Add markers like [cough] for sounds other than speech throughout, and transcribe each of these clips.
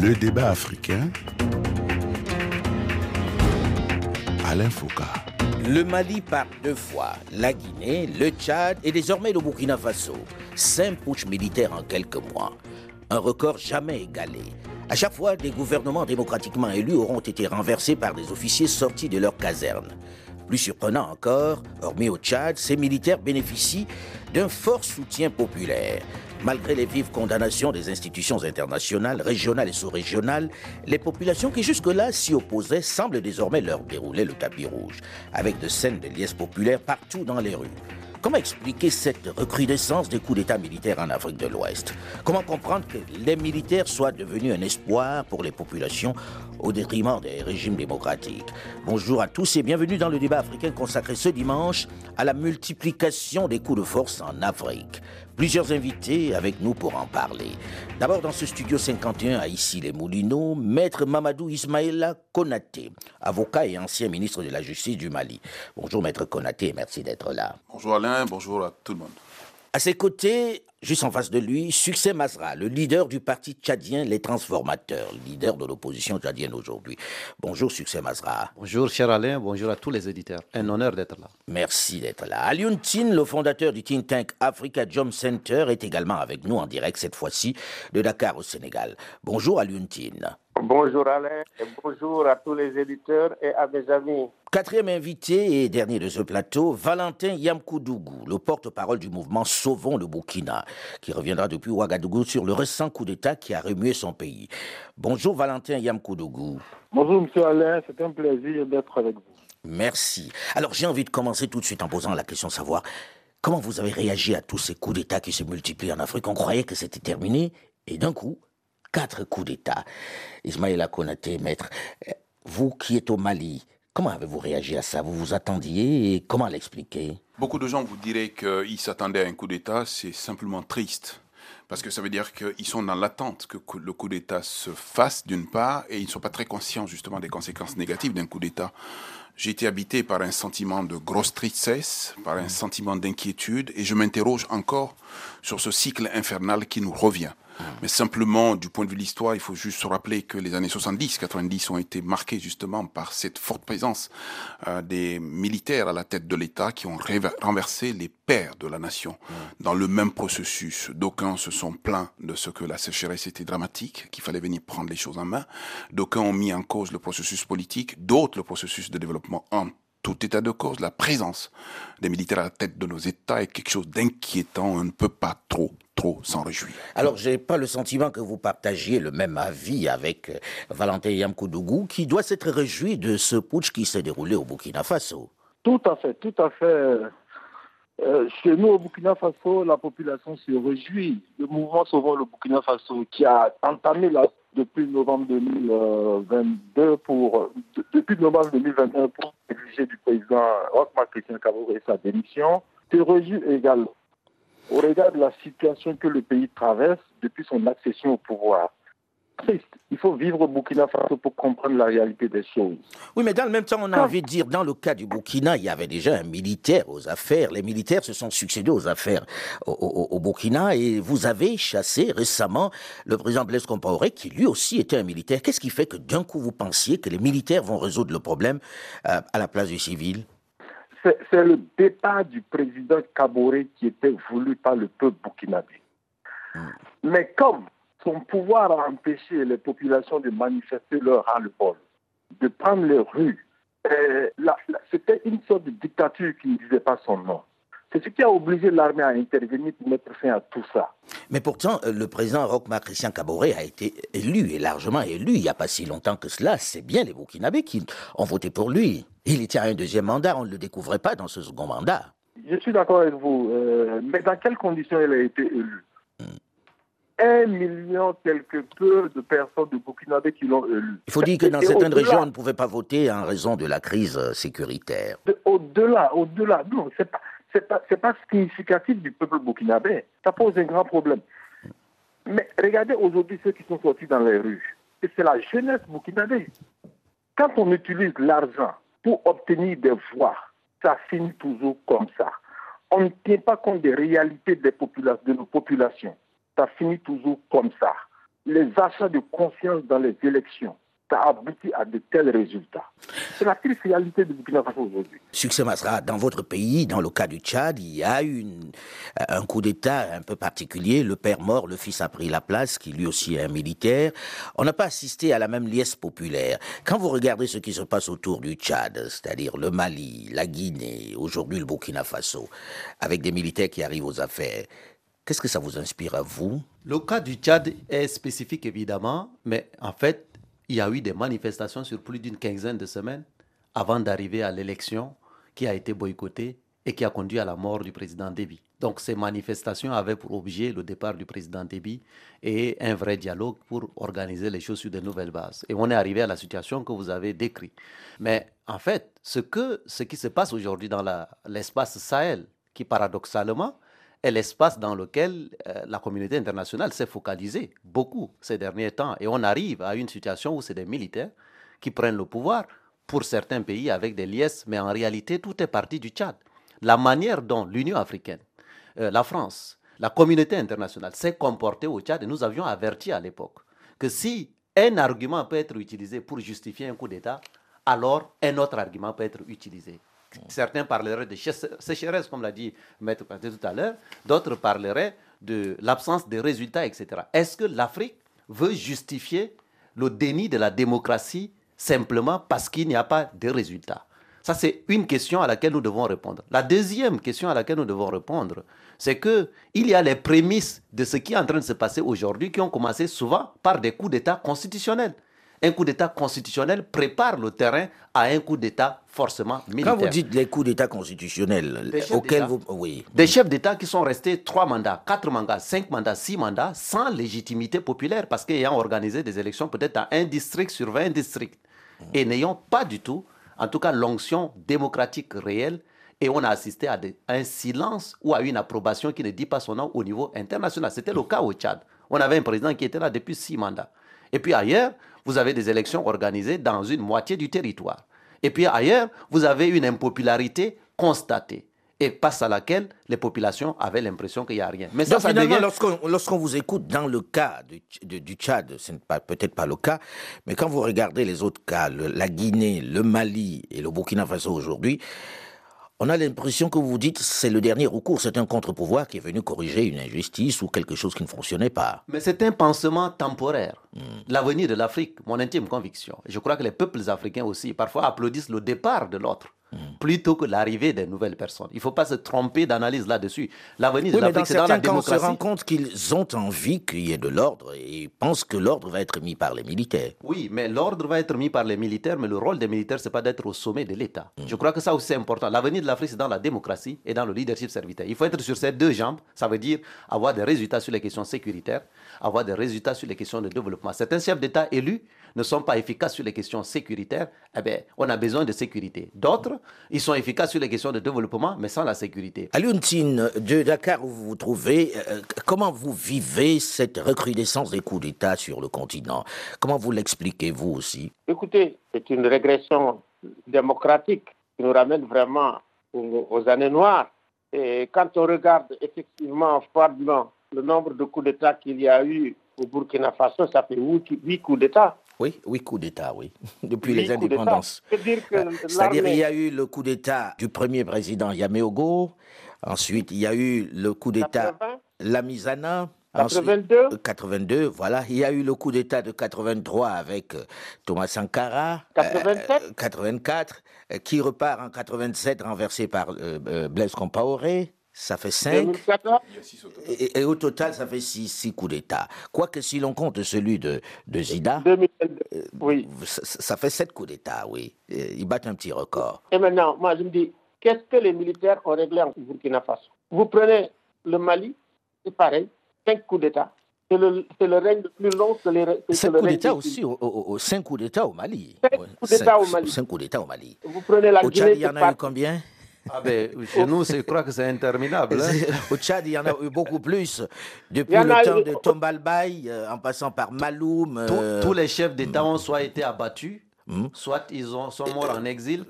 Le débat africain. Alain Foucault. Le Mali part deux fois, la Guinée, le Tchad et désormais le Burkina Faso. Cinq putschs militaires en quelques mois. Un record jamais égalé. À chaque fois, des gouvernements démocratiquement élus auront été renversés par des officiers sortis de leur caserne. Plus surprenant encore, hormis au Tchad, ces militaires bénéficient d'un fort soutien populaire. Malgré les vives condamnations des institutions internationales, régionales et sous-régionales, les populations qui jusque-là s'y opposaient semblent désormais leur dérouler le tapis rouge, avec de scènes de liesse populaires partout dans les rues. Comment expliquer cette recrudescence des coups d'État militaires en Afrique de l'Ouest? Comment comprendre que les militaires soient devenus un espoir pour les populations au détriment des régimes démocratiques? Bonjour à tous et bienvenue dans le débat africain consacré ce dimanche à la multiplication des coups de force en Afrique. Plusieurs invités avec nous pour en parler. D'abord dans ce studio 51 à Issy-les-Moulineaux, maître Mamadou Ismaïla Konaté, avocat et ancien ministre de la Justice du Mali. Bonjour maître Konaté et merci d'être là. Bonjour Alain, bonjour à tout le monde. À ses côtés, juste en face de lui, Succès Masra, le leader du parti tchadien Les Transformateurs, leader de l'opposition tchadienne aujourd'hui. Bonjour Succès Masra. Bonjour cher Alain, bonjour à tous les éditeurs. Un honneur d'être là. Merci d'être là. Alioune Tin, le fondateur du think tank Africa Jom Center, est également avec nous en direct cette fois-ci de Dakar au Sénégal. Bonjour Alioune Tin. Bonjour Alain et bonjour à tous les éditeurs et à mes amis. Quatrième invité et dernier de ce plateau, Valentin Yamkoudougou, le porte-parole du mouvement Sauvons le Burkina, qui reviendra depuis Ouagadougou sur le récent coup d'État qui a remué son pays. Bonjour Valentin Yamkoudougou. Bonjour Monsieur Alain, c'est un plaisir d'être avec vous. Merci. Alors j'ai envie de commencer tout de suite en posant la question de savoir comment vous avez réagi à tous ces coups d'État qui se multiplient en Afrique? On croyait que c'était terminé et d'un coup, quatre coups d'État. Ismaïla Konaté, maître, euh, vous qui êtes au Mali, comment avez-vous réagi à ça? Vous vous attendiez et comment l'expliquer? Beaucoup de gens vous diraient qu'ils s'attendaient à un coup d'État, c'est simplement triste. Parce que ça veut dire qu'ils sont dans l'attente que le coup d'État se fasse, d'une part, et ils ne sont pas très conscients justement des conséquences négatives d'un coup d'État. J'ai été habité par un sentiment de grosse tristesse, par un sentiment d'inquiétude, et je m'interroge encore sur ce cycle infernal qui nous revient. Mais simplement, du point de vue de l'histoire, il faut juste se rappeler que les années 70-90 ont été marquées justement par cette forte présence euh, des militaires à la tête de l'État qui ont renversé les pères de la nation dans le même processus. D'aucuns se sont plaints de ce que la sécheresse était dramatique, qu'il fallait venir prendre les choses en main. D'aucuns ont mis en cause le processus politique, d'autres le processus de développement en tout état de cause, la présence des militaires à la tête de nos États est quelque chose d'inquiétant. On ne peut pas trop, trop s'en réjouir. Alors, je n'ai pas le sentiment que vous partagiez le même avis avec euh, Valentin Yamkoudougou, qui doit s'être réjoui de ce putsch qui s'est déroulé au Burkina Faso. Tout à fait, tout à fait. Euh, chez nous, au Burkina Faso, la population se réjouit. Le mouvement Sauvons le Burkina Faso, qui a entamé la depuis novembre 2022 pour depuis novembre 2021 pour exiger du président Rochmark Christian et sa démission, se réjouit également au regard de la situation que le pays traverse depuis son accession au pouvoir triste. Il faut vivre au Burkina Faso pour comprendre la réalité des choses. Oui, mais dans le même temps, on a envie de dire, dans le cas du Burkina, il y avait déjà un militaire aux affaires. Les militaires se sont succédés aux affaires au, Burkina et vous avez chassé récemment le président Blaise Compaoré, qui lui aussi était un militaire. Qu'est-ce qui fait que d'un coup vous pensiez que les militaires vont résoudre le problème euh, à la place du civil? C'est le départ du président Kaboré qui était voulu par le peuple burkinabé. Hmm. Mais comme son pouvoir a empêché les populations de manifester leur ras-le-bol, de prendre les rues. C'était une sorte de dictature qui ne disait pas son nom. C'est ce qui a obligé l'armée à intervenir pour mettre fin à tout ça. Mais pourtant, euh, le président Rochma Christian Caboret a été élu, et largement élu, il n'y a pas si longtemps que cela. C'est bien les Burkinabés qui ont voté pour lui. Il était à un deuxième mandat, on ne le découvrait pas dans ce second mandat. Je suis d'accord avec vous, euh, mais dans quelles conditions il a été élu? Hmm un million quelque peu de personnes de Burkinabé qui l'ont élu. Il faut dire que dans certaines régions, on ne pouvait pas voter en raison de la crise euh, sécuritaire. Au-delà, au-delà, non, c'est pas, c'est pas, c'est pas significatif du peuple burkinabé. Ça pose un grand problème. Mais regardez aujourd'hui ceux qui sont sortis dans les rues. C'est la jeunesse burkinabé. Quand on utilise l'argent pour obtenir des voix, ça finit toujours comme ça. On ne tient pas compte des réalités des de nos populations ça finit toujours comme ça. les achats de confiance dans les élections ça aboutit à de tels résultats. C'est la triste réalité de Burkina Faso aujourd'hui. Succès Masra, dans votre pays, dans le cas du Tchad, il y a eu un coup d'État un peu particulier. Le père mort, le fils a pris la place, qui lui aussi est un militaire. On n'a pas assisté à la même liesse populaire. Quand vous regardez ce qui se passe autour du Tchad, c'est-à-dire le Mali, la Guinée, aujourd'hui le Burkina Faso, avec des militaires qui arrivent aux affaires, Qu'est-ce que ça vous inspire à vous? Le cas du Tchad est spécifique évidemment, mais en fait, il y a eu des manifestations sur plus d'une quinzaine de semaines avant d'arriver à l'élection qui a été boycottée et qui a conduit à la mort du président Déby. Donc ces manifestations avaient pour objet le départ du président Déby et un vrai dialogue pour organiser les choses sur de nouvelles bases. Et on est arrivé à la situation que vous avez décrite. Mais en fait, ce, que, ce qui se passe aujourd'hui dans l'espace Sahel, qui paradoxalement est l'espace dans lequel euh, la communauté internationale s'est focalisée beaucoup ces derniers temps. Et on arrive à une situation où c'est des militaires qui prennent le pouvoir pour certains pays avec des liesses, mais en réalité, tout est parti du Tchad. La manière dont l'Union africaine, euh, la France, la communauté internationale s'est comportée au Tchad, et nous avions averti à l'époque que si un argument peut être utilisé pour justifier un coup d'État, alors un autre argument peut être utilisé. Certains parleraient de sécheresse, comme l'a dit Maître Paté tout à l'heure. D'autres parleraient de l'absence de résultats, etc. Est-ce que l'Afrique veut justifier le déni de la démocratie simplement parce qu'il n'y a pas de résultats? Ça, c'est une question à laquelle nous devons répondre. La deuxième question à laquelle nous devons répondre, c'est qu'il y a les prémices de ce qui est en train de se passer aujourd'hui qui ont commencé souvent par des coups d'État constitutionnels un coup d'État constitutionnel prépare le terrain à un coup d'État forcément militaire. Quand vous dites les coups d'État constitutionnels, auxquels vous... Oui. Des chefs d'État qui sont restés trois mandats, quatre mandats, cinq mandats, six mandats, sans légitimité populaire, parce qu'ayant organisé des élections peut-être à un district sur 20 districts, et n'ayant pas du tout, en tout cas, l'onction démocratique réelle, et on a assisté à, un silence ou à une approbation qui ne dit pas son nom au niveau international. C'était le cas au Tchad. On avait un président qui était là depuis six mandats. Et puis ailleurs, vous avez des élections organisées dans une moitié du territoire. Et puis ailleurs, vous avez une impopularité constatée et face à laquelle les populations avaient l'impression qu'il n'y a rien. Mais ça, finalement, lorsqu'on vous écoute dans le cas du, du Tchad, ce n'est peut-être pas le cas, mais quand vous regardez les autres cas, la Guinée, le Mali et le Burkina Faso aujourd'hui, on a l'impression que vous dites c'est le dernier recours, c'est un contre-pouvoir qui est venu corriger une injustice ou quelque chose qui ne fonctionnait pas. Mais c'est un pansement temporaire. Hmm. L'avenir de l'Afrique, mon intime conviction, je crois que les peuples africains aussi parfois applaudissent le départ de l'autre. Hmm. plutôt que l'arrivée des nouvelles personnes. Il ne faut pas se tromper d'analyse là-dessus. L'avenir de l'Afrique, c'est dans la démocratie. on se rend compte qu'ils ont envie qu'il y ait de l'ordre et ils pensent que l'ordre va être mis par les militaires. Oui, mais l'ordre va être mis par les militaires, mais le rôle des militaires, c'est pas d'être au sommet de l'État. Hmm. Je crois que ça aussi c'est important. L'avenir de l'Afrique, c'est dans la démocratie et dans le leadership serviteur. Il faut être sur ces deux jambes. Ça veut dire avoir des résultats sur les questions sécuritaires, avoir des résultats sur les questions de développement. Certains chefs d'État élus ne sont pas efficaces sur les questions sécuritaires, eh bien, on a besoin de sécurité. D'autres, ils sont efficaces sur les questions de développement, mais sans la sécurité. Aliontine, de Dakar où vous vous trouvez, euh, comment vous vivez cette recrudescence des coups d'État sur le continent? Comment vous l'expliquez, vous aussi? Écoutez, c'est une régression démocratique qui nous ramène vraiment aux, années noires. Et quand on regarde effectivement froidement le nombre de coups d'État qu'il y a eu au Burkina Faso, ça fait huit coups d'État. Oui, oui, coup d'État, oui, [laughs] depuis les indépendances. Euh, c'est-à-dire qu'il y a eu le coup d'État du premier président Yaméogo, ensuite il y a eu le coup d'État Lamizana, 82. 82, euh, voilà. Il y a eu le coup d'État de 83 avec euh, Thomas Sankara. 87. 84, qui repart en 87 renversé par Blaise Compaoré ça fait 5. Et, au total, ça fait 6 coups d'État. Quoique si l'on compte celui de, de Zida, euh, oui. Ça, fait 7 coups d'État, oui. Ils battent un petit record. Et maintenant, moi je me dis, qu'est-ce que les militaires ont réglé en Burkina Faso? Vous prenez le Mali, c'est pareil, 5 coups d'État. C'est le, le, règne le plus long que les. 5 coups d'État aussi, 5 coups d'État au Mali. 5 coups d'État au Mali. 5 coups d'État au Mali. Vous prenez la au Tchad, il y en a eu combien? Ah ben, chez nous, je crois que c'est interminable. Hein. [laughs] Au Tchad, il y en a eu beaucoup plus. Depuis le temps de Tombalbaye, euh, en passant par Maloum. Euh, tous les chefs d'État ont soit été abattus, hmm. soit ils ont, sont morts en exil,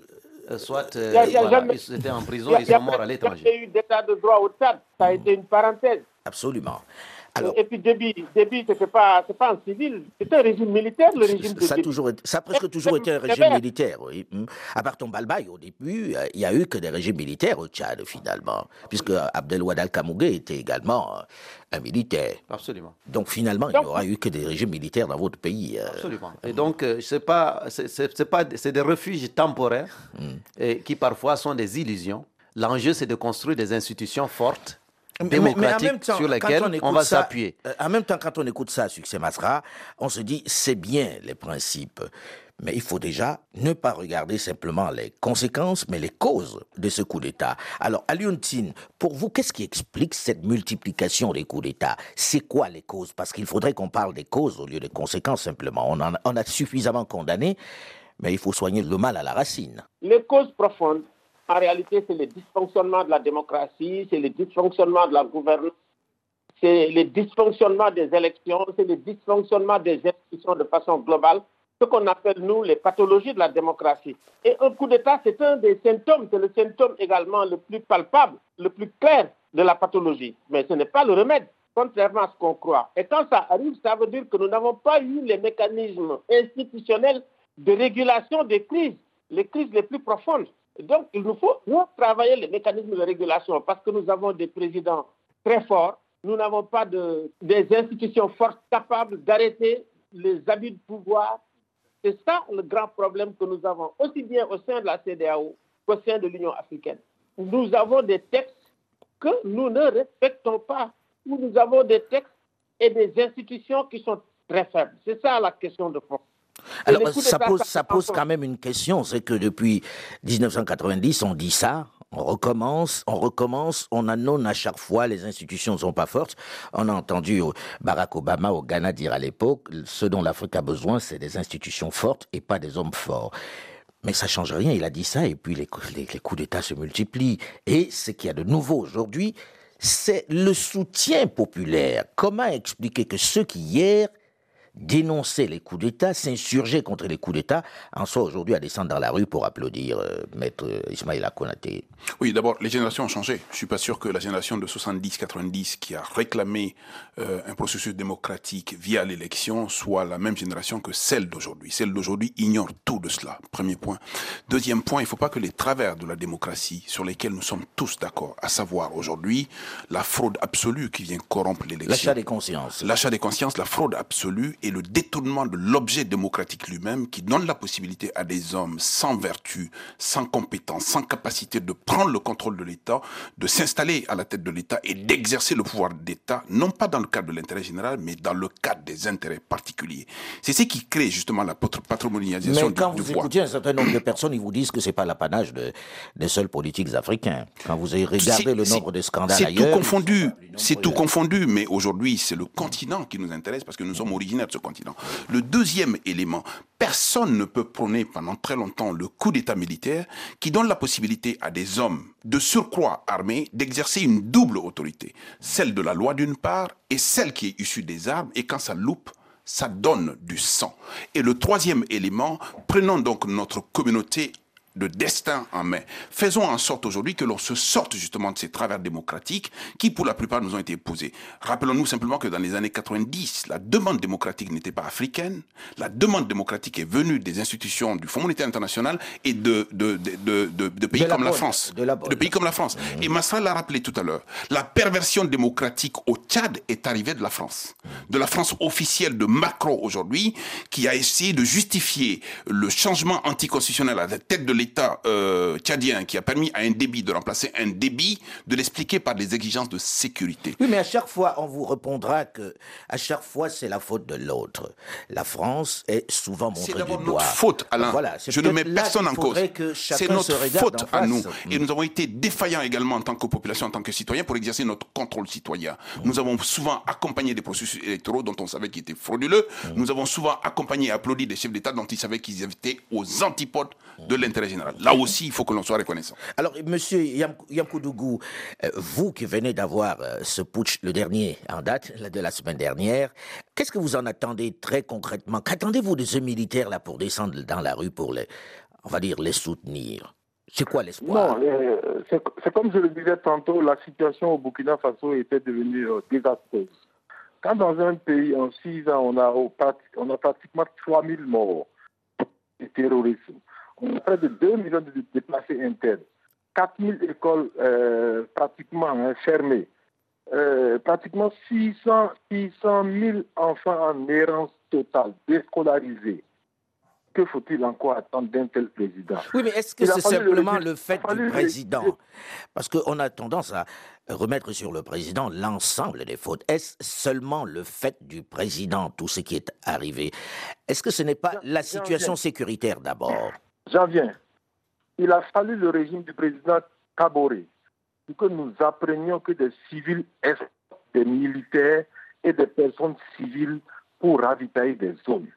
euh, soit ils étaient en prison, ils sont morts à l'étranger. Il y a eu d'état de droit au Tchad, ça a été une parenthèse. Absolument. Et puis Déby, Déby ce n'est pas, pas un civil, c'est un régime militaire, le régime de ça, a toujours ça a presque toujours été un régime militaire, oui. Hmm. À part Tombalbaye, au début, euh, il n'y a eu que des régimes militaires au Tchad, finalement, puisque Abdelwad Kamougé était également euh, un militaire. Absolument. Donc finalement, il n'y aura eu que des régimes militaires dans votre pays. Euh. Absolument. Et donc, c'est pas, c'est pas, c'est des refuges temporaires hmm. et qui parfois sont des illusions. L'enjeu, c'est de construire des institutions fortes démocratique sur lesquelles on, va s'appuyer. Euh, en même temps, quand on écoute ça, Succès Masra, on se dit, c'est bien les principes. Mais il faut déjà ne pas regarder simplement les conséquences, mais les causes de ce coup d'État. Alors, Aliuntine, pour vous, qu'est-ce qui explique cette multiplication des coups d'État? C'est quoi les causes? Parce qu'il faudrait qu'on parle des causes au lieu des conséquences simplement. On, on a suffisamment condamné, mais il faut soigner le mal à la racine. Les causes profondes, en réalité, c'est le dysfonctionnement de la démocratie, c'est le dysfonctionnement de la gouvernance, c'est le dysfonctionnement des élections, c'est le dysfonctionnement des institutions de façon globale, ce qu'on appelle, nous, les pathologies de la démocratie. Et un coup d'État, c'est un des symptômes, c'est le symptôme également le plus palpable, le plus clair de la pathologie. Mais ce n'est pas le remède, contrairement à ce qu'on croit. Et quand ça arrive, ça veut dire que nous n'avons pas eu les mécanismes institutionnels de régulation des crises, les crises les plus profondes. Donc, il nous faut travailler les mécanismes de régulation parce que nous avons des présidents très forts. Nous n'avons pas de, des institutions fortes capables d'arrêter les abus de pouvoir. C'est ça le grand problème que nous avons, aussi bien au sein de la CDAO qu'au sein de l'Union africaine. Nous avons des textes que nous ne respectons pas, nous avons des textes et des institutions qui sont très faibles. C'est ça la question de fond. Alors, ça pose, ça pose quand même une question, c'est que depuis 1990, on dit ça, on recommence, on recommence, on annonce à chaque fois, les institutions ne sont pas fortes. On a entendu Barack Obama au Ghana dire à l'époque, ce dont l'Afrique a besoin, c'est des institutions fortes et pas des hommes forts. Mais ça change rien, il a dit ça, et puis les, les coups d'État se multiplient. Et ce qu'il y a de nouveau aujourd'hui, c'est le soutien populaire. Comment expliquer que ceux qui hier dénoncer les coups d'État, s'insurger contre les coups d'État, en soit aujourd'hui à descendre dans la rue pour applaudir euh, Maître Ismaïla Konaté Oui, d'abord, les générations ont changé. Je suis pas sûr que la génération de 70-90 qui a réclamé euh, un processus démocratique via l'élection soit la même génération que celle d'aujourd'hui. Celle d'aujourd'hui ignore tout de cela, premier point. Deuxième point, il ne faut pas que les travers de la démocratie, sur lesquels nous sommes tous d'accord, à savoir aujourd'hui la fraude absolue qui vient corrompre l'élection. L'achat des consciences. L'achat des consciences, la fraude absolue et le détournement de l'objet démocratique lui-même qui donne la possibilité à des hommes sans vertu, sans compétence, sans capacité de prendre le contrôle de l'État, de s'installer à la tête de l'État et d'exercer le pouvoir d'État, non pas dans le cadre de l'intérêt général, mais dans le cadre des intérêts particuliers. C'est ce qui crée justement la patrimonialisation du, pouvoir. Mais quand vous écoutez un certain nombre de personnes, ils vous disent que c'est pas l'apanage de, des seuls politiques africains. Quand vous regardé le nombre de scandales ailleurs... C'est tout confondu, c'est tout confondu, mais aujourd'hui c'est le continent qui nous intéresse parce que nous sommes originaires ce continent. Le deuxième élément, personne ne peut prôner pendant très longtemps le coup d'État militaire qui donne la possibilité à des hommes de surcroît armés d'exercer une double autorité, celle de la loi d'une part et celle qui est issue des armes, et quand ça loupe, ça donne du sang. Et le troisième élément, prenons donc notre communauté de destin en main. Faisons en sorte aujourd'hui que l'on se sorte justement de ces travers démocratiques qui, pour la plupart, nous ont été posés. Rappelons-nous simplement que dans les années 90, la demande démocratique n'était pas africaine. La demande démocratique est venue des institutions du Fonds monétaire international et de, de, de, de pays comme la, France. De, pays comme la France. Mmh. Et Massa l'a rappelé tout à l'heure. La perversion démocratique au Tchad est arrivée de la France. De la France officielle de Macron aujourd'hui, qui a essayé de justifier le changement anticonstitutionnel à la tête de l'État l'État euh, tchadien qui a permis à un débit de remplacer un débit, de l'expliquer par des exigences de sécurité. Oui, mais à chaque fois, on vous répondra que à chaque fois, c'est la faute de l'autre. La France est souvent montrée du doigt. C'est notre faute, Alain. Voilà, Je ne mets personne en cause. C'est notre faute à nous. Et nous avons été défaillants également en tant que population, en tant que citoyens, pour exercer notre contrôle citoyen. Nous avons souvent accompagné des processus électoraux dont on savait qu'ils étaient frauduleux. Nous avons souvent accompagné et applaudi des chefs d'État dont ils savaient qu'ils étaient aux antipodes de l'intérêt général. Là aussi, il faut que l'on soit reconnaissant. Alors, monsieur Yamkoudougou, euh, vous qui venez d'avoir euh, ce putsch, le dernier en date, de la semaine dernière, qu'est-ce que vous en attendez très concrètement? Qu'attendez-vous de ce militaire-là pour descendre dans la rue pour les, on va dire, les soutenir? C'est quoi l'espoir? Non, euh, c'est comme je le disais tantôt, la situation au Burkina Faso était devenue désastreuse. Quand dans un pays, en six ans, on a, on a pratiquement 3000 morts de terrorisme, près de 2 millions de déplacés internes, 4000 écoles euh, pratiquement hein, fermées, euh, pratiquement 600, 600 000 enfants en errance totale, déscolarisés. Que faut-il encore attendre d'un tel président? Oui, mais est-ce que c'est simplement le, fait du président? Parce qu'on a tendance à remettre sur le président l'ensemble des fautes. Est-ce seulement le fait du président, tout ce qui est arrivé? Est-ce que ce n'est pas la situation sécuritaire d'abord? J'en viens. Il a fallu le régime du président Kabore pour que nous apprenions que des civils des militaires et des personnes civiles pour ravitailler des zones.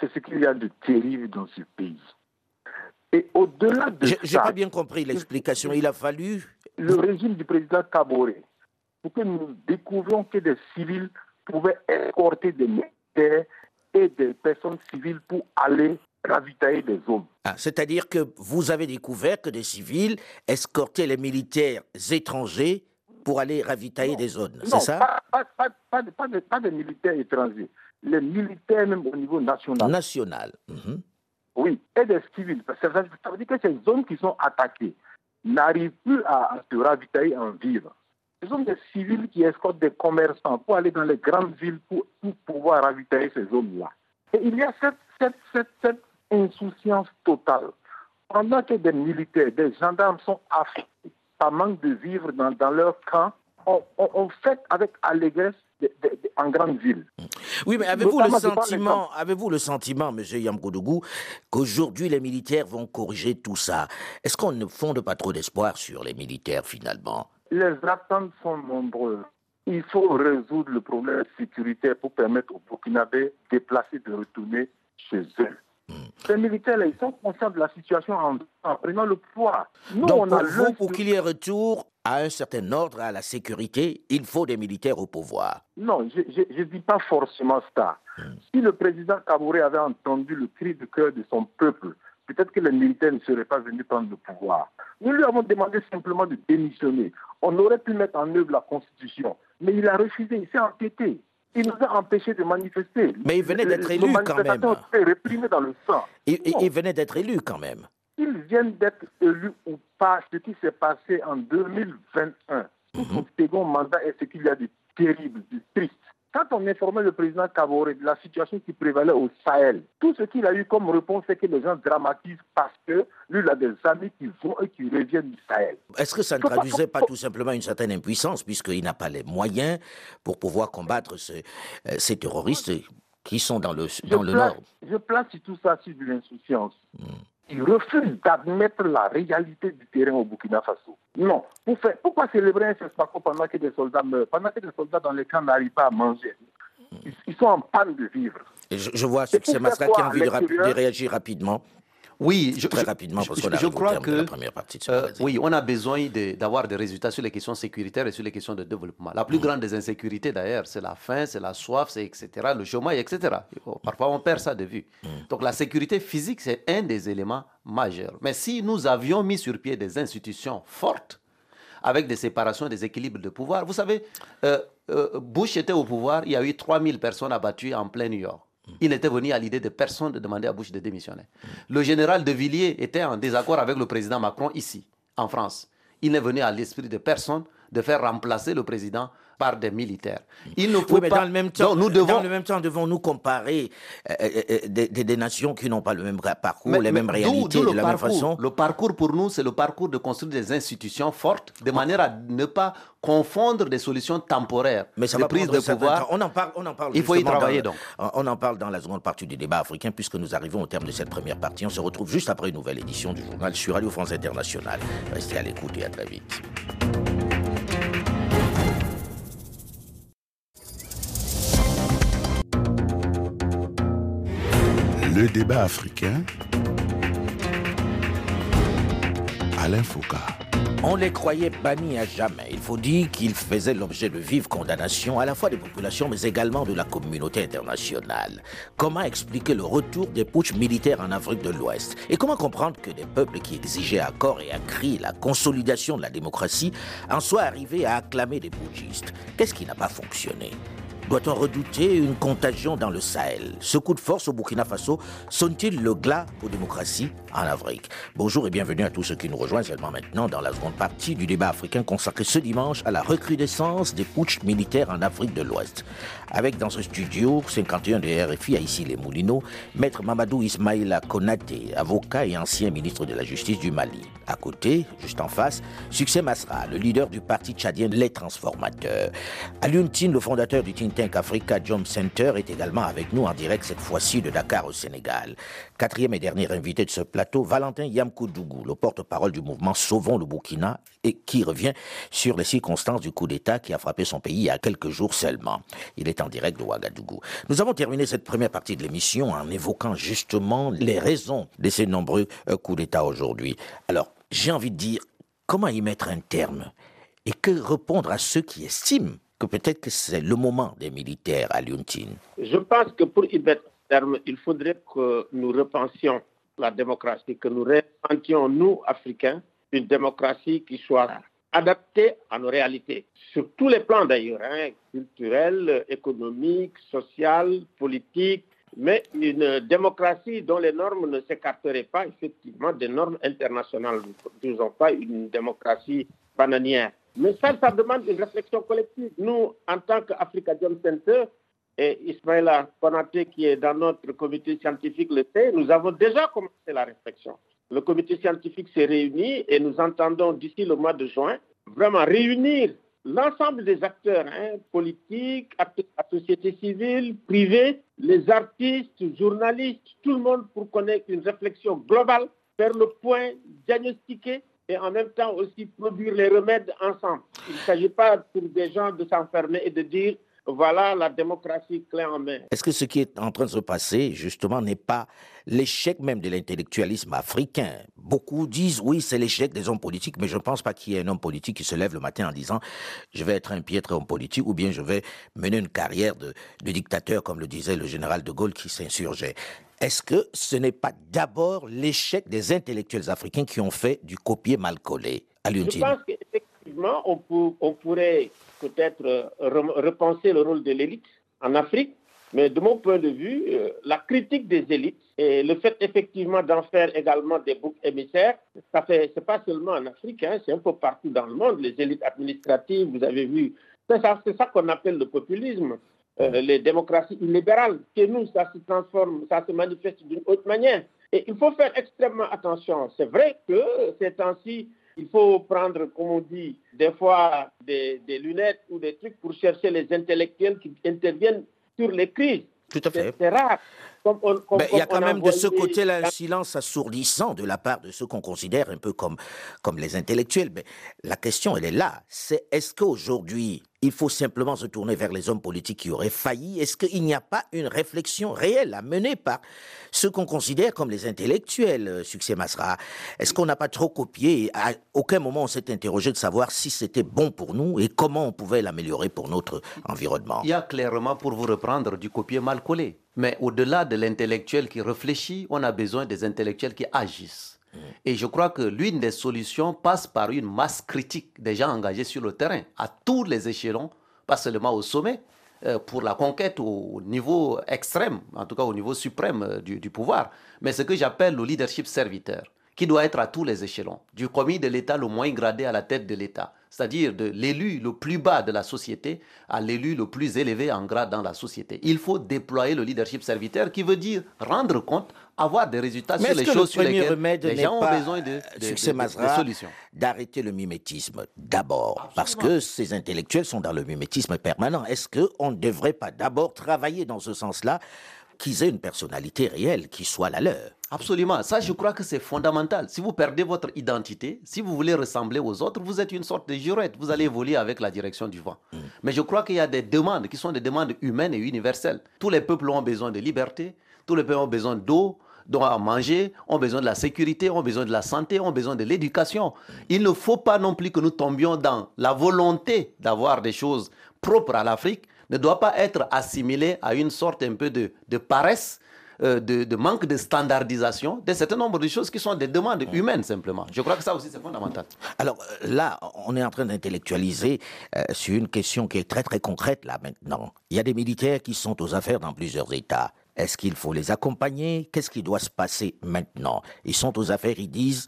C'est ce qu'il y a de terrible dans ce pays. Et au-delà de ça... J'ai pas bien compris l'explication. Il a fallu... Le régime du président Kabore, pour que nous découvrions que des civils pouvaient escorter des militaires et des personnes civiles pour aller ravitailler des zones. Ah, c'est-à-dire que vous avez découvert que des civils escortaient les militaires étrangers pour aller ravitailler des zones, c'est ça pas, pas, pas, pas, des militaires étrangers, les militaires même au niveau national. National. Mhm. Oui, et des civils. Ça veut dire que ces zones qui sont attaquées n'arrivent plus à, se ravitailler en vivre. Ce sont des civils qui escortent des commerçants pour aller dans les grandes villes pour, pouvoir ravitailler ces zones-là. Et il y a cette, cette, cette, cette insouciance totale. Pendant que des militaires, des gendarmes sont affectés par manque de vivre dans, dans leur camp, on, on, fait avec allégresse en grande ville. Oui, mais avez-vous le sentiment, avez-vous le sentiment, M. Yamgodougou, qu'aujourd'hui les militaires vont corriger tout ça? Est-ce qu'on ne fonde pas trop d'espoir sur les militaires finalement? Les attentes sont nombreuses. Il faut résoudre le problème sécuritaire pour permettre aux Burkinabés de déplacer, de retourner chez eux. Les militaires, ils sont conscients de la situation en, prenant le pouvoir. Nous, Donc, on a pour pour qu'il y ait retour à un certain ordre, à la sécurité, il faut des militaires au pouvoir. Non, je ne dis pas forcément ça. Hmm. Si le président Kabouré avait entendu le cri de cœur de son peuple, peut-être que les militaires ne seraient pas venus prendre le pouvoir. Nous lui avons demandé simplement de démissionner. On aurait pu mettre en œuvre la Constitution, mais il a refusé, il s'est entêté. Il nous a empêchés de manifester. Mais il venait d'être élu quand même. réprimé dans le sang. Il, venait d'être élu quand même. Ils viennent d'être élus ou pas, ce qui s'est passé en 2021, tout son second mandat est ce qu'il y a de terrible, de triste. Quand on informait le président Kabore de la situation qui prévalait au Sahel, tout ce qu'il a eu comme réponse, c'est que les gens dramatisent parce que lui, il a des amis qui vont et qui reviennent du Sahel. Est-ce que ça ne traduisait pas tout simplement une certaine impuissance, puisqu'il n'a pas les moyens pour pouvoir combattre euh, ces terroristes qui sont dans le, dans le Nord? Je place tout ça sur de l'insouciance. Hmm il refuse d'admettre la réalité du terrain au Burkina Faso. Non. pourquoi célébrer un CESPACO pendant que des soldats meurent, pendant que des soldats dans les camps n'arrivent pas à manger? Ils, sont en panne de vivre. je, vois ce c'est Masra qui a envie de réagir rapidement. Oui, je, très rapidement parce qu'on je, crois que la première partie de euh, oui, on a besoin d'avoir des résultats sur les questions sécuritaires et sur les questions de développement. La plus mm. grande des insécurités d'ailleurs, c'est la faim, c'est la soif, c'est etc. Le chômage, etc. Parfois on perd ça de vue. Mm. Donc la sécurité physique c'est un des éléments majeurs. Mais si nous avions mis sur pied des institutions fortes avec des séparations, des équilibres de pouvoir, vous savez, euh, euh, Bush était au pouvoir, il y a eu 3000 personnes abattues en plein New York. Il n'était venu à l'idée de personne de demander à Bush de démissionner. Le général de Villiers était en désaccord avec le président Macron ici, en France. Il n'est venu à l'esprit de personne de faire remplacer le président par des militaires. Il ne faut pas... dans le même temps, nous devons... dans le même temps, devons-nous comparer euh, euh, euh, des, nations qui n'ont pas le même parcours, les mêmes réalités de la même façon Le parcours pour nous, c'est le parcours de construire des institutions fortes, de manière à ne pas confondre des solutions temporaires, Mais ça va prise de pouvoir. On en parle, on en parle. Il faut y travailler donc. On en parle dans la seconde partie du débat africain, puisque nous arrivons au terme de cette première partie. On se retrouve juste après une nouvelle édition du journal sur Radio France Internationale. Restez à l'écoute et à très vite. Le débat africain. Alain Foucault. On les croyait bannis à jamais. Il faut dire qu'ils faisaient l'objet de vives condamnations à la fois des populations mais également de la communauté internationale. Comment expliquer le retour des putschs militaires en Afrique de l'Ouest? Et comment comprendre que des peuples qui exigeaient à corps et à cri la consolidation de la démocratie en soient arrivés à acclamer des putschistes? Qu'est-ce qui n'a pas fonctionné? Doit-on redouter une contagion dans le Sahel? Ce coup de force au Burkina Faso sonne-t-il le glas aux démocraties en Afrique? Bonjour et bienvenue à tous ceux qui nous rejoignent seulement maintenant dans la seconde partie du débat africain consacré ce dimanche à la recrudescence des putschs militaires en Afrique de l'Ouest. Avec dans ce studio 51 de RFI à ici les Moulineaux, maître Mamadou Ismaïla Konaté, avocat et ancien ministre de la Justice du Mali. À côté, juste en face, Succès Masra, le leader du parti tchadien Les Transformateurs. Alioune le fondateur du think tank Africa Jump Center, est également avec nous en direct cette fois-ci de Dakar au Sénégal. Quatrième et dernier invité de ce plateau, Valentin Yamkoudougou, le porte-parole du mouvement Sauvons le Burkina et qui revient sur les circonstances du coup d'État qui a frappé son pays il y a quelques jours seulement. Il est en direct de Ouagadougou. Nous avons terminé cette première partie de l'émission en évoquant justement les raisons de ces nombreux euh, coups d'État aujourd'hui. Alors, j'ai envie de dire, comment y mettre un terme Et que répondre à ceux qui estiment que peut-être que c'est le moment des militaires à Lyontine Je pense que pour y mettre terme, il faudrait que nous repensions la démocratie, que nous repensions, nous, Africains, une démocratie qui soit adaptée à nos réalités, sur tous les plans d'ailleurs, hein, culturel, économique, social, politique, mais une démocratie dont les normes ne s'écarteraient pas effectivement des normes internationales. Nous n'avons pas une démocratie bananière. Mais ça, ça demande une réflexion collective. Nous, en tant qu'Africa Jam Center, et Ismaïla Konaté, qui est dans notre comité scientifique, le sait, nous avons déjà commencé la réflexion. Le comité scientifique s'est réuni et nous entendons d'ici le mois de juin vraiment réunir l'ensemble des acteurs hein, politiques, la société civile, privée, les artistes, journalistes, tout le monde pour connaître une réflexion globale, faire le point, diagnostiquer et en même temps aussi produire les remèdes ensemble. Il ne s'agit pas pour des gens de s'enfermer et de dire voilà la démocratie clé en main. Est-ce que ce qui est en train de se passer, justement, n'est pas l'échec même de l'intellectualisme africain? Beaucoup disent oui, c'est l'échec des hommes politiques, mais je ne pense pas qu'il y ait un homme politique qui se lève le matin en disant je vais être un piètre homme politique ou bien je vais mener une carrière de, de dictateur, comme le disait le général de Gaulle qui s'insurgeait. Est-ce que ce n'est pas d'abord l'échec des intellectuels africains qui ont fait du copier mal collé à Je pense qu'effectivement, on, on pourrait peut-être euh, repenser le rôle de l'élite en Afrique, mais de mon point de vue, euh, la critique des élites et le fait effectivement d'en faire également des boucs émissaires, ça fait, c'est pas seulement en Afrique, hein, c'est un peu partout dans le monde. Les élites administratives, vous avez vu, c'est ça, c'est ça qu'on appelle le populisme. Euh, les démocraties illibérales. Chez nous, ça se transforme, ça se manifeste d'une autre manière. Et il faut faire extrêmement attention. C'est vrai que ces temps-ci, il faut prendre, comme on dit, des fois des, lunettes ou des trucs pour chercher les intellectuels qui interviennent sur les crises. Tout à fait. C'est rare. Il y a quand même de ce côté-là un silence assourdissant de la part de ceux qu'on considère un peu comme, comme les intellectuels. Mais la question, elle est là. C'est est-ce qu'aujourd'hui, il faut simplement se tourner vers les hommes politiques qui auraient failli? Est-ce qu'il n'y a pas une réflexion réelle à mener par ceux qu'on considère comme les intellectuels, euh, Succès Masra Est-ce qu'on n'a pas trop copié? À aucun moment on s'est interrogé de savoir si c'était bon pour nous et comment on pouvait l'améliorer pour notre environnement. Il y a clairement, pour vous reprendre, du copier mal collé. Mais au-delà de l'intellectuel qui réfléchit, on a besoin des intellectuels qui agissent. Et je crois que l'une des solutions passe par une masse critique des gens engagés sur le terrain, à tous les échelons, pas seulement au sommet, euh, pour la conquête au niveau extrême, en tout cas au niveau suprême euh, du, du pouvoir, mais ce que j'appelle le leadership serviteur, qui doit être à tous les échelons, du commis de l'État le moins gradé à la tête de l'État, c'est-à-dire de l'élu le plus bas de la société à l'élu le plus élevé en grade dans la société. Il faut déployer le leadership serviteur qui veut dire rendre compte, avoir des résultats sur les choses sur lesquelles les gens ont besoin de, solutions. D'arrêter le mimétisme d'abord, parce que ces intellectuels sont dans le mimétisme permanent. Est-ce qu'on ne devrait pas d'abord travailler dans ce sens-là qu'ils aient une personnalité réelle qui soit la leur. Absolument. Ça, je crois que c'est fondamental. Si vous perdez votre identité, si vous voulez ressembler aux autres, vous êtes une sorte de jurette. Vous allez évoluer avec la direction du vent. Mm. Mais je crois qu'il y a des demandes qui sont des demandes humaines et universelles. Tous les peuples ont besoin de liberté. Tous les peuples ont besoin d'eau, doivent manger, ont besoin de la sécurité, ont besoin de la santé, ont besoin de l'éducation. Il ne faut pas non plus que nous tombions dans la volonté d'avoir des choses propres à l'Afrique, ne doit pas être assimilé à une sorte un peu de, de paresse euh, de, manque de standardisation d'un certain nombre de choses qui sont des demandes humaines simplement. Je crois que ça aussi c'est fondamental. Alors euh, là, on est en train d'intellectualiser euh, sur une question qui est très très concrète là maintenant. Il y a des militaires qui sont aux affaires dans plusieurs États. Est-ce qu'il faut les accompagner? Qu'est-ce qui doit se passer maintenant? Ils sont aux affaires, ils disent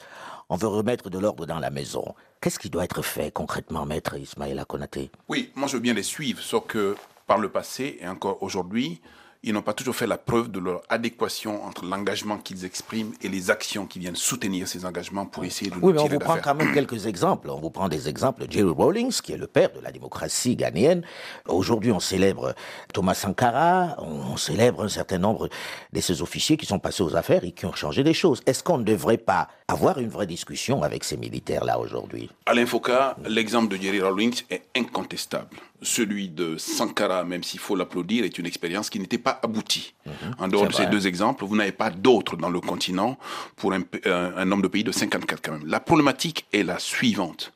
on veut remettre de l'ordre dans la maison. Qu'est-ce qui doit être fait concrètement, maître Ismaël Konaté Oui, moi je veux bien les suivre, sauf que par le passé et encore aujourd'hui, ils n'ont pas toujours fait la preuve de leur adéquation entre l'engagement qu'ils expriment et les actions qui viennent soutenir ces engagements pour essayer de Oui, mais on vous prend quand même quelques exemples. On vous prend des exemples. Jerry Rawlings, qui est le père de la démocratie ghanéenne. Aujourd'hui, on célèbre Thomas Sankara, on célèbre un certain nombre de ces officiers qui sont passés aux affaires et qui ont changé des choses. Est-ce qu'on ne devrait pas avoir une vraie discussion avec ces militaires-là aujourd'hui? Alain Foucault, l'exemple de Jerry Rawlings est incontestable celui de Sankara, même s'il faut l'applaudir, est une expérience qui n'était pas aboutie. Mhm. en dehors de ces deux exemples, vous n'avez pas d'autres dans le continent pour un, un, nombre de pays de 54 quand même. La problématique est la suivante.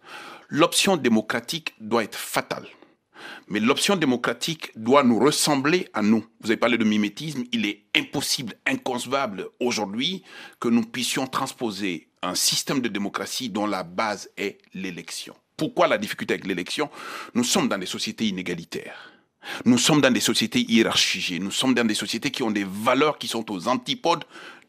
L'option démocratique doit être fatale. Mais l'option démocratique doit nous ressembler à nous. Vous avez parlé de mimétisme. Il est impossible, inconcevable aujourd'hui que nous puissions transposer un système de démocratie dont la base est l'élection. Pourquoi la difficulté avec l'élection Nous sommes dans des sociétés inégalitaires. Nous sommes dans des sociétés hiérarchisées. Nous sommes dans des sociétés qui ont des valeurs qui sont aux antipodes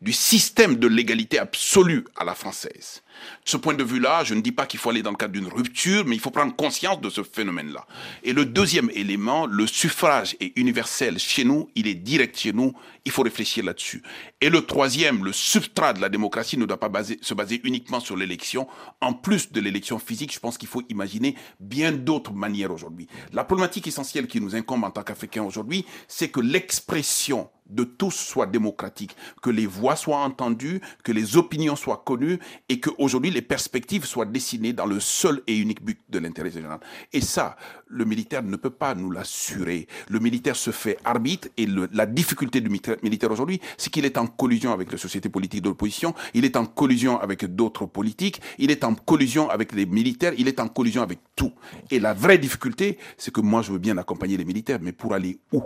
du système de l'égalité absolue à la française. De ce point de vue-là, je ne dis pas qu'il faut aller dans le cadre d'une rupture, mais il faut prendre conscience de ce phénomène-là. Et le deuxième élément, le suffrage est universel chez nous, il est direct chez nous, il faut réfléchir là-dessus. Et le troisième, le substrat de la démocratie ne doit pas se baser uniquement sur l'élection. En plus de l'élection physique, je pense qu'il faut imaginer bien d'autres manières aujourd'hui. La problématique essentielle qui nous incombe en tant qu'Africains aujourd'hui, c'est que l'expression de tous soit démocratique, que les voix soient entendues, que les opinions soient connues et que aujourd'hui les perspectives soient dessinées dans le seul et unique but de l'intérêt général. Et ça, le militaire ne peut pas nous l'assurer. Le militaire se fait arbitre et la difficulté du militaire aujourd'hui, c'est qu'il est en collusion avec les sociétés politiques de l'opposition, il est en collusion avec d'autres politiques, il est en collusion avec les militaires, il est en collusion avec tout. Et la vraie difficulté, c'est que moi je veux bien accompagner les militaires, mais pour aller où?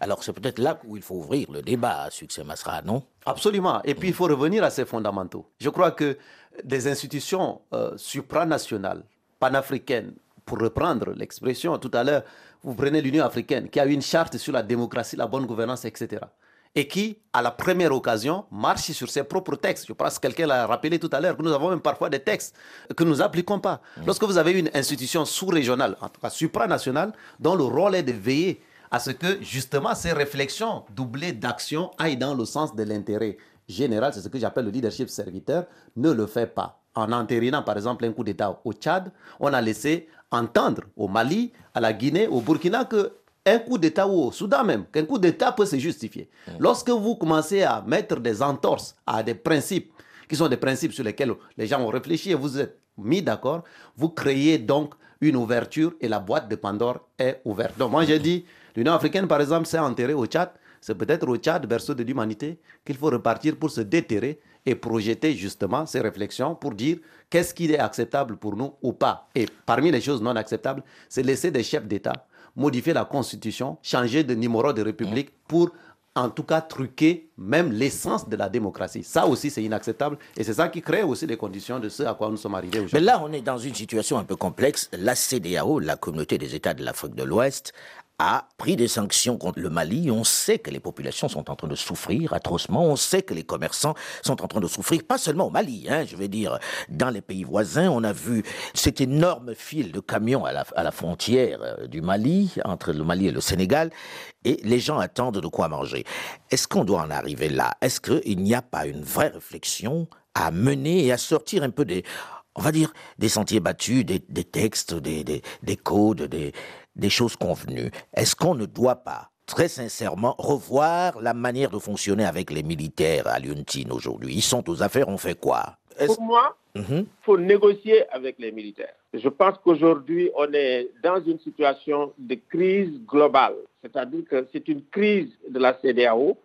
Alors c'est peut-être là où il faut ouvrir le débat à succès Masra, non? Absolument. Et puis il faut revenir à ces fondamentaux. Je crois que des institutions euh, supranationales, panafricaines, pour reprendre l'expression tout à l'heure, vous prenez l'Union africaine qui a une charte sur la démocratie, la bonne gouvernance, etc. Et qui, à la première occasion, marche sur ses propres textes. Je pense que quelqu'un l'a rappelé tout à l'heure, que nous avons même parfois des textes que nous n'appliquons pas. Mmh. Lorsque vous avez une institution sous-régionale, en tout cas supranationale, dont le rôle est de veiller à ce que justement ces réflexions doublées d'action aillent dans le sens de l'intérêt général, c'est ce que j'appelle le leadership serviteur, ne le fait pas. En entérinant par exemple un coup d'État au Tchad, on a laissé entendre au Mali, à la Guinée, au Burkina que un coup d'État ou au Soudan même, qu'un coup d'État peut se justifier. Lorsque vous commencez à mettre des entorses à des principes qui sont des principes sur lesquels les gens ont réfléchi et vous êtes mis d'accord, vous créez donc une ouverture et la boîte de Pandore est ouverte. Donc moi j'ai dit, L'Union africaine, par exemple, s'est enterrée au Tchad. C'est peut-être au Tchad, berceau de l'humanité, qu'il faut repartir pour se déterrer et projeter justement ces réflexions pour dire qu'est-ce qui est acceptable pour nous ou pas. Et parmi les choses non acceptables, c'est laisser des chefs d'État modifier la constitution, changer de numéro de république pour en tout cas truquer même l'essence de la démocratie. Ça aussi, c'est inacceptable. Et c'est ça qui crée aussi les conditions de ce à quoi nous sommes arrivés aujourd'hui. Mais là, on est dans une situation un peu complexe. La CDAO, la communauté des États de l'Afrique de l'Ouest, a pris des sanctions contre le Mali. On sait que les populations sont en train de souffrir atrocement. On sait que les commerçants sont en train de souffrir, pas seulement au Mali, hein, je veux dire, dans les pays voisins. On a vu cet énorme fil de camions à la, frontière euh, du Mali, entre le Mali et le Sénégal, et les gens attendent de quoi manger. Est-ce qu'on doit en arriver là? Est-ce qu'il n'y a pas une vraie réflexion à mener et à sortir un peu des, on va dire, des sentiers battus, des, textes, des, des codes, des, des choses convenues. Est-ce qu'on ne doit pas, très sincèrement, revoir la manière de fonctionner avec les militaires à Lyontine aujourd'hui? Ils sont aux affaires, on fait quoi? Pour moi, il mhm. faut négocier avec les militaires. Je pense qu'aujourd'hui, on est dans une situation de crise globale. C'est-à-dire que c'est une crise de la CDAO.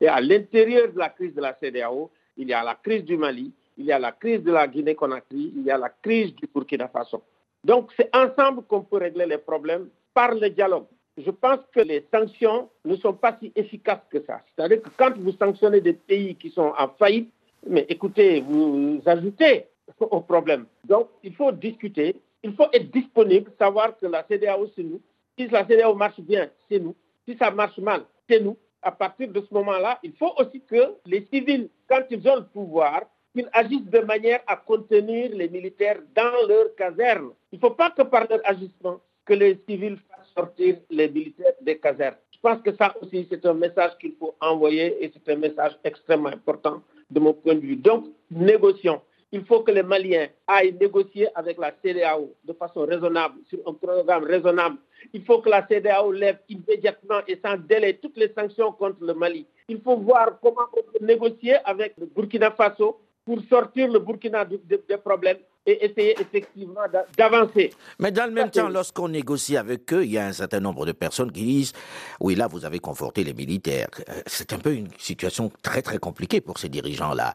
Et à l'intérieur de la crise de la CDAO, il y a la crise du Mali, il y a la crise de la Guinée-Conakry, il y a la crise du Burkina Faso. Donc, c'est ensemble qu'on peut régler les problèmes par le dialogue. je pense que les sanctions ne sont pas si efficaces que ça. C'est-à-dire que quand vous sanctionnez des pays qui sont en faillite, mais écoutez, vous ajoutez [laughs] au problème. Donc, il faut discuter, il faut être disponible, savoir que la CDAO, c'est nous. Si la CDAO marche bien, c'est nous. Si ça marche mal, c'est nous. À partir de ce moment-là, il faut aussi que les civils, quand ils ont le pouvoir, qu'ils agissent de manière à contenir les militaires dans leur caserne. Il ne faut pas que par leur agissement, que les civils fassent sortir les militaires des casernes. Je pense que ça aussi, c'est un message qu'il faut envoyer et c'est un message extrêmement important de mon point de vue. Donc, négocions. Il faut que les Maliens aillent négocier avec la CDAO de façon raisonnable, sur un programme raisonnable. Il faut que la CDAO lève immédiatement et sans délai toutes les sanctions contre le Mali. Il faut voir comment on peut négocier avec le Burkina Faso pour sortir le Burkina des problèmes et essayer effectivement d'avancer. Mais dans le même temps, lorsqu'on négocie avec eux, il y a un certain nombre de personnes qui disent oui, là, vous avez conforté les militaires. Euh, c'est un peu une situation très très compliquée pour ces dirigeants-là.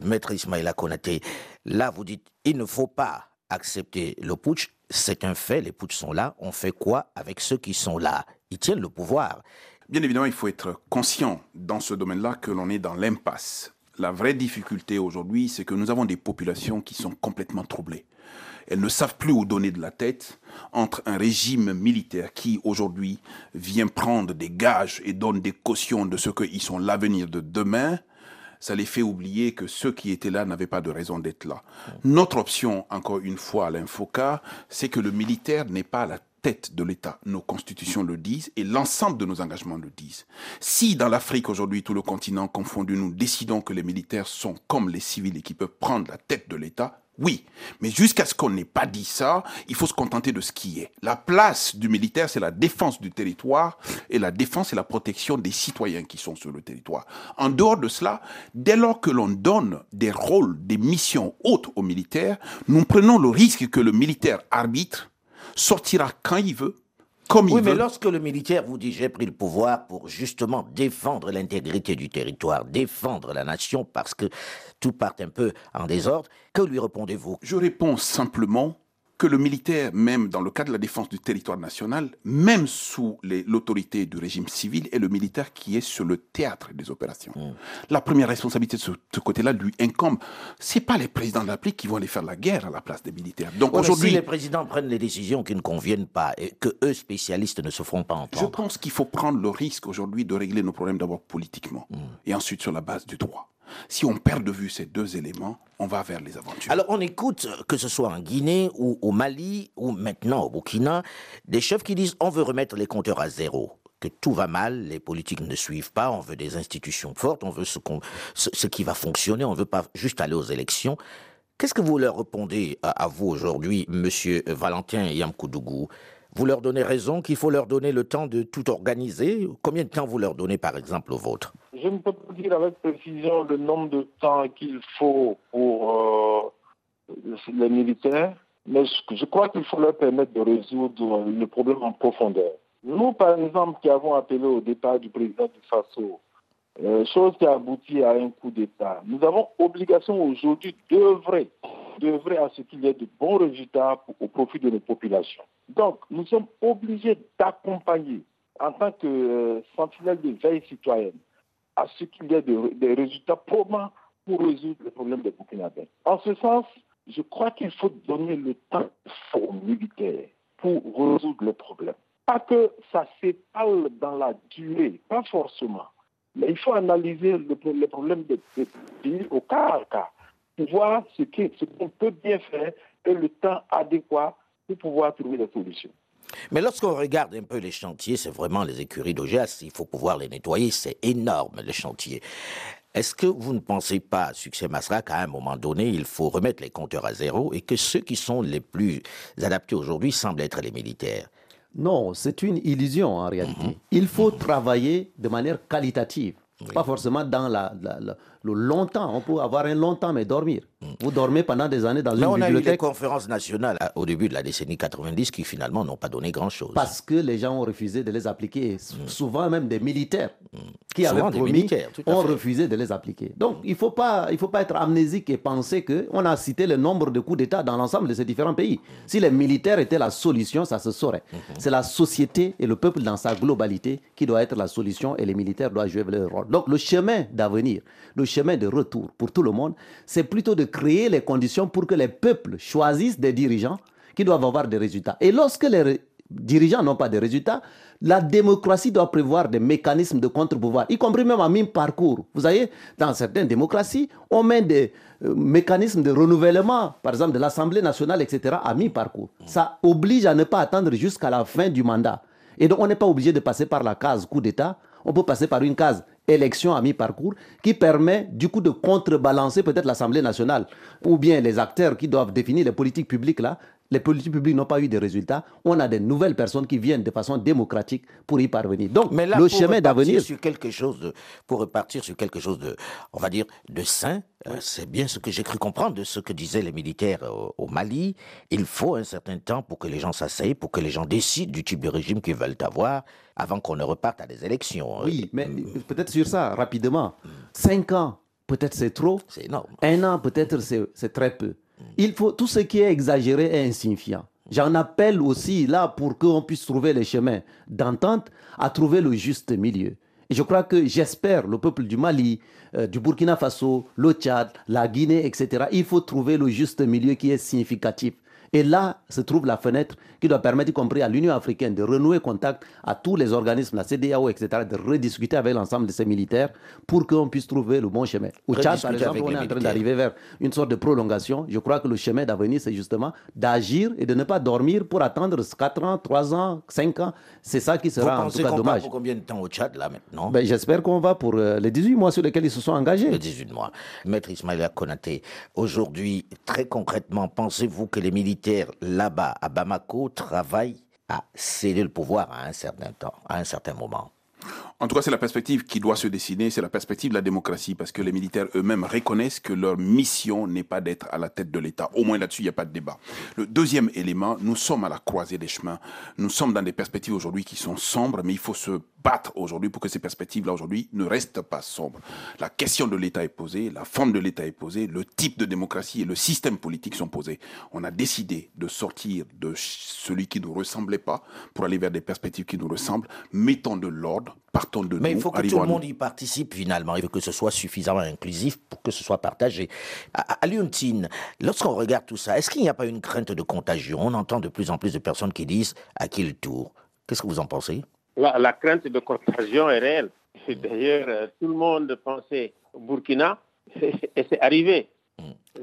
Maître Ismaïla Konaté, là, vous dites il ne faut pas accepter le putsch. C'est un fait, les putschs sont là. On fait quoi avec ceux qui sont là? Ils tiennent le pouvoir. Bien évidemment, il faut être conscient dans ce domaine-là que l'on est dans l'impasse la vraie difficulté aujourd'hui, c'est que nous avons des populations qui sont complètement troublées. Elles ne savent plus où donner de la tête entre un régime militaire qui aujourd'hui vient prendre des gages et donne des cautions de ce qu'ils sont l'avenir de demain. Ça les fait oublier que ceux qui étaient là n'avaient pas de raison d'être là. Notre option, encore une fois à l'Infoca, c'est que le militaire n'est pas la de l'État. Nos constitutions le disent et l'ensemble de nos engagements le disent. Si dans l'Afrique aujourd'hui, tout le continent confondu, nous décidons que les militaires sont comme les civils et qui peuvent prendre la tête de l'État, oui, mais jusqu'à ce qu'on n'ait pas dit ça, il faut se contenter de ce qui est. La place du militaire, c'est la défense du territoire et la défense et la protection des citoyens qui sont sur le territoire. En dehors de cela, dès lors que l'on donne des rôles, des missions hautes aux militaires, nous prenons le risque que le militaire arbitre sortira quand il veut, comme il veut. Oui, mais lorsque le militaire vous dit j'ai pris le pouvoir pour justement défendre l'intégrité du territoire, défendre la nation, parce que tout part un peu en désordre, que lui répondez-vous? Je réponds simplement que le militaire, même dans le cadre de la défense du territoire national, même sous l'autorité du régime civil, est le militaire qui est sur le théâtre des opérations. La première responsabilité de ce, côté-là lui incombe. C'est pas les présidents de la République qui vont aller faire la guerre à la place des militaires. Donc aujourd'hui, si les présidents prennent les décisions qui ne conviennent pas et que eux spécialistes ne se feront pas entendre. Je pense qu'il faut prendre le risque aujourd'hui de régler nos problèmes d'abord politiquement hmm. et ensuite sur la base du droit. Si on perd de vue ces deux éléments, on va vers les aventures. Alors on écoute, que ce soit en Guinée ou au Mali ou maintenant au Burkina, des chefs qui disent on veut remettre les compteurs à zéro que tout va mal, les politiques ne suivent pas, on veut des institutions fortes, on veut ce, ce, qui va fonctionner, on ne veut pas juste aller aux élections. Qu'est-ce que vous leur répondez à, vous aujourd'hui, Monsieur Valentin Yamkoudougou vous leur donnez raison qu'il faut leur donner le temps de tout organiser Combien de temps vous leur donnez, par exemple, au vôtre? Je ne peux pas dire avec précision le nombre de temps qu'il faut pour euh, les militaires, mais je crois qu'il faut leur permettre de résoudre le problème en profondeur. Nous, par exemple, qui avons appelé au départ du président du FASO, euh, chose qui a abouti à un coup d'État, nous avons obligation aujourd'hui d'œuvrer, d'œuvrer à ce qu'il y ait de bons résultats au profit de nos populations. Donc, nous sommes obligés d'accompagner, en tant que euh, sentinelle de veille citoyenne, à ce qu'il y ait des résultats probants pour résoudre le problème des Burkinabés. En ce sens, je crois qu'il faut donner le temps aux militaires pour résoudre le problème. Pas que ça s'étale dans la durée, pas forcément. Mais il faut analyser le, problème des pays au cas par cas pour voir ce qu'on peut bien faire et le temps adéquat pour pouvoir trouver des solutions. Mais lorsqu'on regarde un peu les chantiers, c'est vraiment les écuries d'OGS, il faut pouvoir les nettoyer, c'est énorme les chantiers. Est-ce que vous ne pensez pas, succès Masra, qu'à un moment donné, il faut remettre les compteurs à zéro et que ceux qui sont les plus adaptés aujourd'hui semblent être les militaires? Non, c'est une illusion en réalité. Mhm. Il faut travailler de manière qualitative. Pas forcément dans la, le longtemps. On peut avoir un longtemps, mais dormir. Mm. Vous dormez pendant des années dans une bibliothèque. on a eu des conférences nationales au début de la décennie 90 qui finalement n'ont pas donné grand-chose. Parce que les gens ont refusé de les appliquer. Mm. Souvent même des militaires. Mm. qui avaient Souvent des promis ont refusé de les appliquer. Donc il ne faut, pas, il faut pas être amnésique et penser qu'on a cité le nombre de coups d'État dans l'ensemble de ces différents pays. Si les militaires étaient la solution, ça se saurait. Mhm. C'est la société et le peuple dans sa globalité qui doit être la solution et les militaires doivent jouer leur rôle. Donc le chemin d'avenir, le chemin de retour pour tout le monde, c'est plutôt de créer les conditions pour que les peuples choisissent des dirigeants qui doivent avoir des résultats. Et lorsque les dirigeants n'ont pas de résultats, la démocratie doit prévoir des mécanismes de contre-pouvoir, y compris même à mi-parcours. Vous voyez, dans certaines démocraties, on met des euh, mécanismes de renouvellement, par exemple de l'Assemblée nationale, etc., à mi-parcours. Ça oblige à ne pas attendre jusqu'à la fin du mandat. Et donc, on n'est pas obligé de passer par la case coup d'État. On peut passer par une case élection à mi-parcours qui permet du coup de contrebalancer peut-être l'Assemblée nationale ou bien les acteurs qui doivent définir les politiques publiques là. Les politiques publiques n'ont pas eu de résultats. On a des nouvelles personnes qui viennent de façon démocratique pour y parvenir. Donc, Mais là, le chemin d'avenir, sur quelque chose de, pour repartir sur quelque chose de, on va dire, de sain, euh, c'est bien ce que j'ai cru comprendre de ce que disaient les militaires au, au Mali. Il faut un certain temps pour que les gens s'asseyent, pour que les gens décident du type de régime qu'ils veulent avoir, avant qu'on ne reparte à des élections. oui, mais peut-être sur ça, rapidement. Cinq ans, peut-être c'est trop. C'est énorme. Un an, peut-être c'est très peu. Il faut tout ce qui est exagéré est insignifiant. J'en appelle aussi là pour qu'on puisse trouver les chemins d'entente à trouver le juste milieu. Et je crois que j'espère le peuple du Mali, euh, du Burkina Faso, le Tchad, la Guinée, etc. Il faut trouver le juste milieu qui est significatif. Et là se trouve la fenêtre qui doit permettre, y compris à l'Union africaine, de renouer contact à tous les organismes, la CDAO, etc., de rediscuter avec l'ensemble de ces militaires pour qu'on puisse trouver le bon chemin. Au Tchad, par exemple, on est les en train d'arriver vers une sorte de prolongation. Je crois que le chemin d'avenir, c'est justement d'agir et de ne pas dormir pour attendre 4 ans, 3 ans, 5 ans. C'est ça qui Vous sera en tout cas dommage. pour combien de temps au Tchad, là, maintenant? Ben, J'espère qu'on va pour euh, les 18 mois sur lesquels ils se sont engagés. Le 18 mois. Maître Ismaïla Konaté, aujourd'hui, très concrètement, pensez-vous que les militaires là-bas, à Bamako, travaillent à céder le pouvoir à un certain temps, à un certain moment En tout cas, c'est la perspective qui doit se dessiner, c'est la perspective de la démocratie, parce que les militaires eux-mêmes reconnaissent que leur mission n'est pas d'être à la tête de l'État. Au moins là-dessus, il n'y a pas de débat. Le deuxième élément, nous sommes à la croisée des chemins. Nous sommes dans des perspectives aujourd'hui qui sont sombres, mais il faut se battre aujourd'hui pour que ces perspectives-là aujourd'hui ne restent pas sombres. La question de l'État est posée, la forme de l'État est posée, le type de démocratie et le système politique sont posés. On a décidé de sortir de celui qui ne nous ressemblait pas pour aller vers des perspectives qui nous ressemblent. Mettons de l'ordre, partons de Mais nous. il faut que tout le monde y participe finalement. Il faut que ce soit suffisamment inclusif pour que ce soit partagé. À, à Lyontine, lorsqu'on regarde tout ça, est-ce qu'il n'y a pas une crainte de contagion? On entend de plus en plus de personnes qui disent à qui le tour? Qu'est-ce que vous en pensez? La, la crainte de contagion est réelle. D'ailleurs, euh, tout le monde pensait au Burkina [laughs] et c'est arrivé.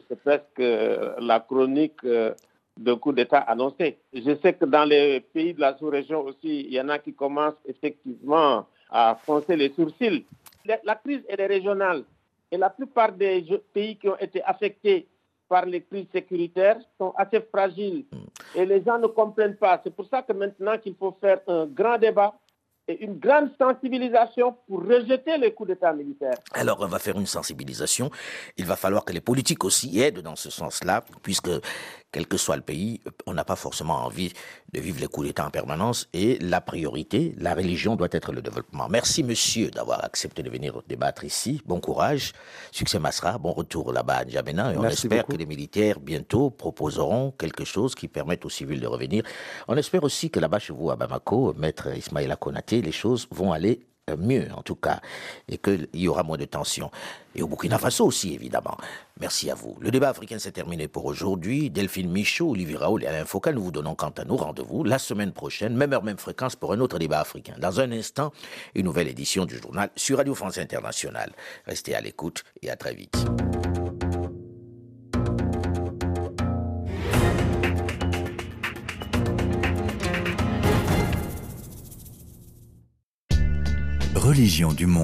C'est presque euh, la chronique euh, de coup d'État annoncé. Je sais que dans les pays de la sous-région aussi, il y en a qui commencent effectivement à froncer les sourcils. La, crise, est régionale. Et la plupart des pays qui ont été affectés par les crises sécuritaires sont assez fragiles. Et les gens ne comprennent pas. C'est pour ça que maintenant qu'il faut faire un grand débat et une grande sensibilisation pour rejeter les coups d'État militaires. Alors, on va faire une sensibilisation. Il va falloir que les politiques aussi aident dans ce sens-là, puisque, quel que soit le pays, on n'a pas forcément envie de vivre les coups d'État en permanence. Et la priorité, la religion doit être le développement. Merci, monsieur, d'avoir accepté de venir débattre ici. Bon courage. Succès Masra. Bon retour là-bas à N'Djamena. Et on Merci espère beaucoup. que les militaires, bientôt, proposeront quelque chose qui permette aux civils de revenir. On espère aussi que là-bas, chez vous, à Bamako, maître Ismaïla Konaté, les choses vont aller euh, mieux, en tout cas, et qu'il y aura moins de tensions. Et au Burkina Faso aussi, évidemment. Merci à vous. Le débat africain s'est terminé pour aujourd'hui. Delphine Michaud, Olivier Raoul et Alain Foucault, nous vous donnons quant à nous rendez-vous la semaine prochaine, même heure, même fréquence, pour un autre débat africain. Dans un instant, une nouvelle édition du journal sur Radio France Internationale. Restez à l'écoute et à très vite. Religion du monde.